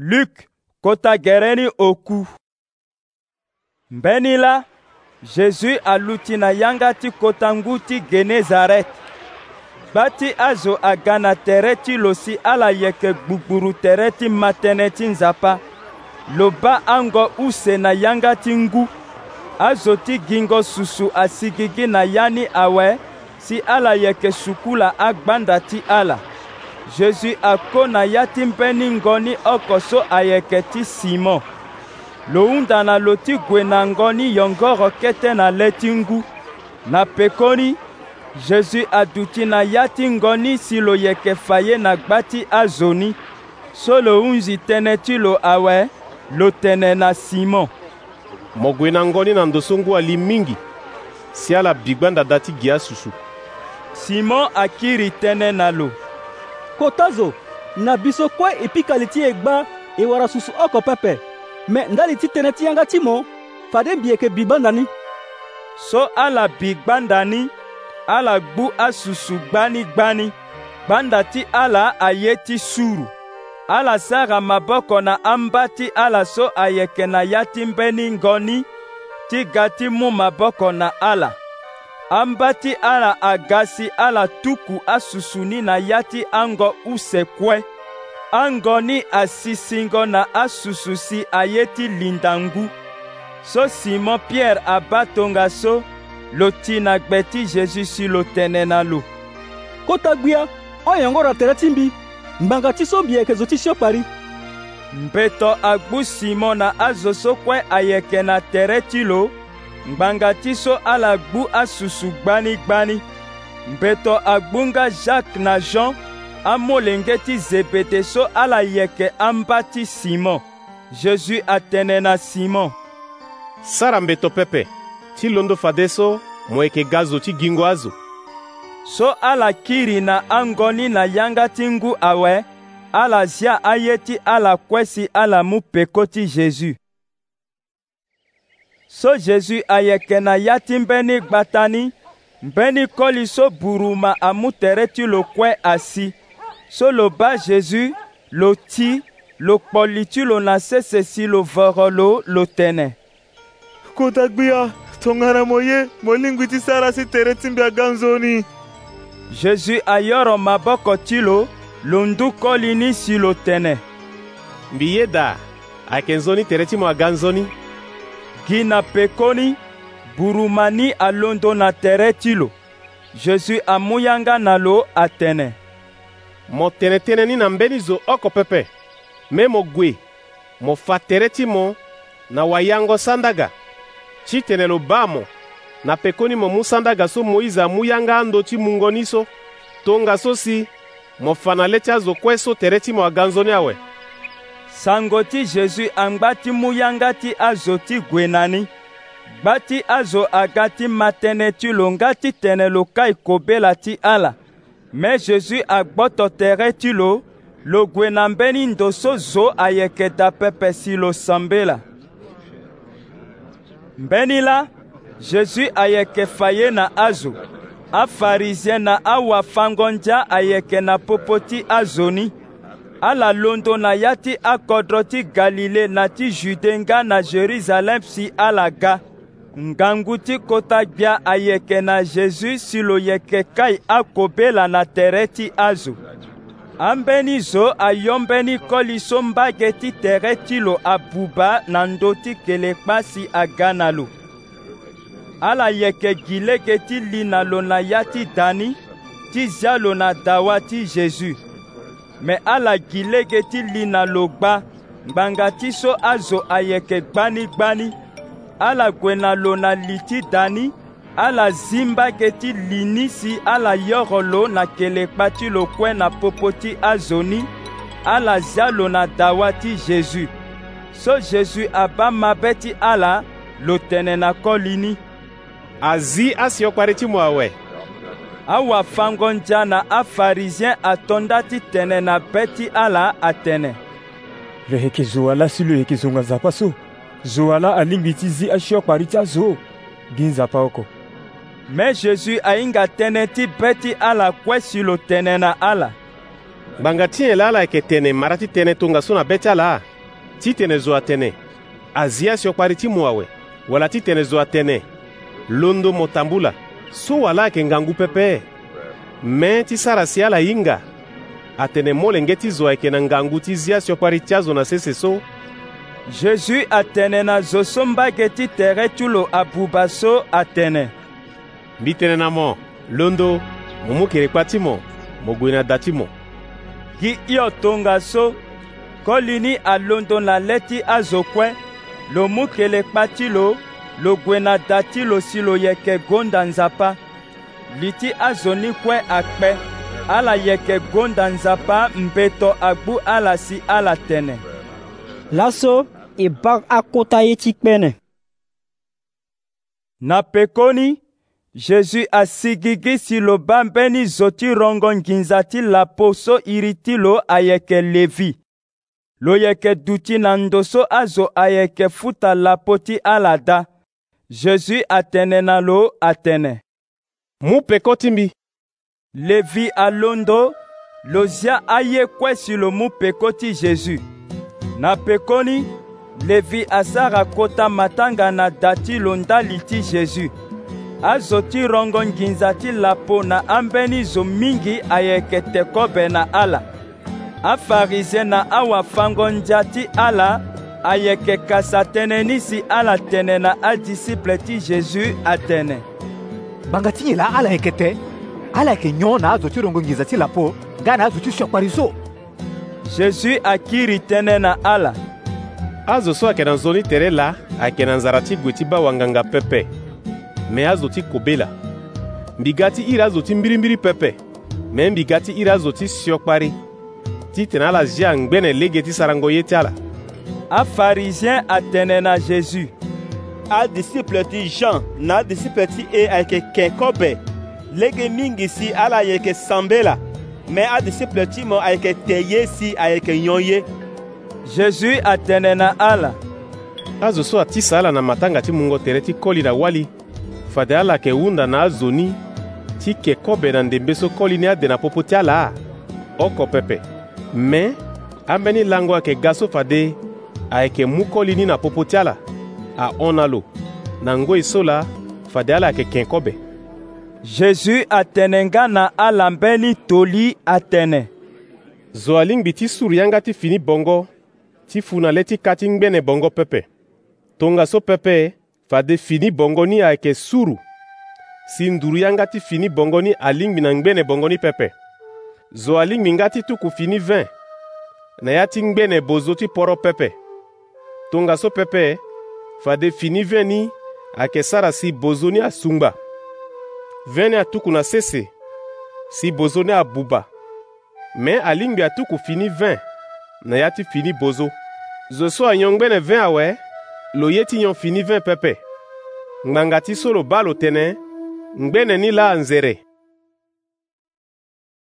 Luk kota gɛrɛ ni o ku mgbɛni la zezu aluti na yanga ti kota ngu ti genezaret gba ti azo aga na tere ti lo si ala yeke gbugburu tere ti matënë ti nzapa lo ba ango use na yanga ti ngu azo ti gingo susu asigi gi na ya ni awe si ala yeke sukula agbanda ti ala jésus akona ya ti mpe ni ngoni oko so ayeke ti simon lo hunda na lo ti gue na ngoni yongoro kete na le ti ngu na pekoni jésus aduti na ya ti ngoni si lo yeke fa ye na gba ti azo ni so lo hunzi tënë ti lo awe lo tene na simon mo gue na ngoni na ndo so ngu ali mingi si ala bigba ndada ti gi asusu simon akiri tënë na lo kota zo na biso kue e pikali ti e gba e wara susu oko pepe me ndali ti tënë ti yanga ti mo fade mbieke bi gbanda ni so ala bi gbanda ni ala gbu asusu gbanigbani gbanda ti ala aye ti suru ala sara maboko na amba ti ala so ayeke na ya ti mbeni ngoni ti ga ti mu maboko na ala amba ti ala aga si ala tuku asusu asusuni na ya ti ango usekue ango ni asisingo na asusu si aye ti lindangu so simon pierre abâ tongaso so lo ti na gbe ti jésus si lo tënë na lo kota gbia oyango ra tere ti mbi ngbanga ti so mbi yeke zo ti siokpa mbeto agbu simon na azo so kue ayeke na tere ti lo ngbanga ti so ala gbu asusu gbanigbani mbeto agbu nga jacques na jean amolenge ti zebede so ala yeke amba ti simon jésus atene na simon sara mbeto pepe ti londo fade so mo yeke ga zo ti gingo azo so ala kiri na angoni na yanga ti ngu awe ala zia aye ti ala kwesi ala mu peko ti jésus so jésus ayeke na ya ti mbeni gba tani mbeni koli so buru ma amu tere ti lo kue asi so lo ba jésus lo ti lo kpoli ti lo na sese si lo voro lo lo tene kota gbia tongana mo ye mo lingbi ti sara si tere ti mbi aga nzoni jésus ayoro maboko ti lo lo ndu koli ni si lo tene mbi ye da ayeke nzoni tere ti mo aga nzoni gi na pekoni burumani alondo na tere ti lo jésus amû yanga na lo atene mo tene tënë ni na mbeni zo oko pepe mê mo gue mo fa tere ti mo na wayango sandaga ti tene lo baa mo na pekoni mo mu sandaga so moïse amû yanga ando ti mungo ni so tongaso si mo fa na le ti azo kue so tere ti mo aganzoni awe sango ti jésus angba ti mu yanga ti azo ti gue na ni gba ti azo aga ti matene ti lo nga ti tene lo ka e kobela ti ala mê jésus agboto tere ti lo lo gue na mbeni ndo so zo ayeke dapepe si lo sambela mbeni la jésus ayeke fa ye na azo afarizien na awafangonzia ayeke na popo ti azo ni ala londo na ya ti akodro ti galile na ti jude nga na jérusalem si ala ga ngangu ti kota gbia ayeke na jésus si lo yeke kai akobela na tere ti azo ambeni zo ayombeni koli so mbage ti tere ti lo abuba na ndö ti kelekpa si aga na lo ala yeke gi lege ti li na lo na ya ti dani ti zia lo na dawa ti jésus me ala gi lege ti li na lo gba ngbanga ti so azo ayeke gbanigbani ala gue na lo na li ti dani ala zi mbage ti li ni si ala yoro lo na kele kpa ti lo kue na popo ti azo ni ala zia lo na dawa ti jésus so jésus abâ mabe ti ala lo tene na koli ni azi asiokpari ti mu awe awafangonja na afarizien atonda ti tene na be ti ala atene lo yeke zo ala si lo yeke zo nga nzapa so zo ala alingbi ti zi asiokpari ti azo gi nzapa oko mê jésus ahinga tënë ti be ti ala kue si lo tene na ala ngbanga ti yẽn e la ala yeke tene mara ti tënë tongaso na be ti ala ti tene zo atene azia siokpari ti mu awe wala ti tene zo atene londo mo tambula suwa lake ngangu pepee me ti sara si ala hinga atene mole nge ti zo ayeke na ngangu ti zia siokpari ti azo na sese so jésus atene na zo so mbage ti tere ti lo abuba so atene mbi tënë na mo londo mo mu kiri kpa ti mo mo gue na da ti mo gi hiotongaso kolini alondo na le ti azo kue lo mu kele kpa ti lo lo gue na da ti lo si lo yeke gonda nzapa li ti azo ni kue akpe ala yeke gonda nzapa mbeto agbu ala si ala tene laso e bak akota ye ti kpene na pekoni jésus asigigi si lo ba mbeni zo ti rongo nginza ti lapo so iri ti lo ayeke levi lo yeke duti na ndo so azo ayeke futa lapo ti ala da jésus atene na lo atene mu pekoti mbi levi alondo lo zia aye kue si lo mu pekoti jésus na pekoni levi asara kota matangana da ti londali ti jésus azo ti rongo nginza ti lapo na ambeni zo mingi ayeke tekobe na ala afarize na awafango ndia ti ala ayeke kasa tënë ni si ala tene na adisiple ti jésus atene banga ti nyen la ala yeke tëë ala yeke nyon na azo ti rongo ngiza ti lapo nga na azo ti siokpari so jésus akiri tënë na ala azo so ayeke na nzoni tere la ayeke na nzara ti gue ti ba wanganga pepe me azo ti kobela mbiga ti iri azo ti mbirimbiri pepe me mbiga ti iri azo ti siokpari titene ala zia ngbene lege ti sarango ye ti ala un pharisien atɛnɛna jésus a disciple ti jean na disciple ti e ayeke kɛn kɔbɛ lege mingi si ala ayeke sanbe la mɛ a disciple ti mo ayeke tɛ ye si ayeke nyon ye jésus atënë na ala azo so ati sara na matanga ti mungo tere ti koli na wali fade ala yeke hunda na azo ni ti yeke kobe na ndembe so koli ni ade na popo ti ala oko pepe me ambeni lango ayeke ga so fade ayeke mu kolini na popo ti ala ahon na lo na ngoi so la fade ala yeke ken kobe jésus atene nga na ala mbeni toli atene zo alingbi ti surianga ti fini bongo ti fu na le ti ka ti ngbene bongo pepe tongaso pepe fade fini bongo ni ayeke suru si nduru yanga ti fini bongo ni alingbi na ngbene bongo ni pepe zo alingbi nga ti tuku fini 20 na ya ti ngbene bozo ti poro pepe tongaso pepe fade fini veni ayeke sara si bozo ni asungba veni atuku na sese si bozo ni abuba me alingbi atuku fini vin na ya ti fini bozo zo so anyon ngbene vin awe lo ye ti nyon fini vin pepe ngbanga ti so lo ba lo tënë ngbene ni laa nzere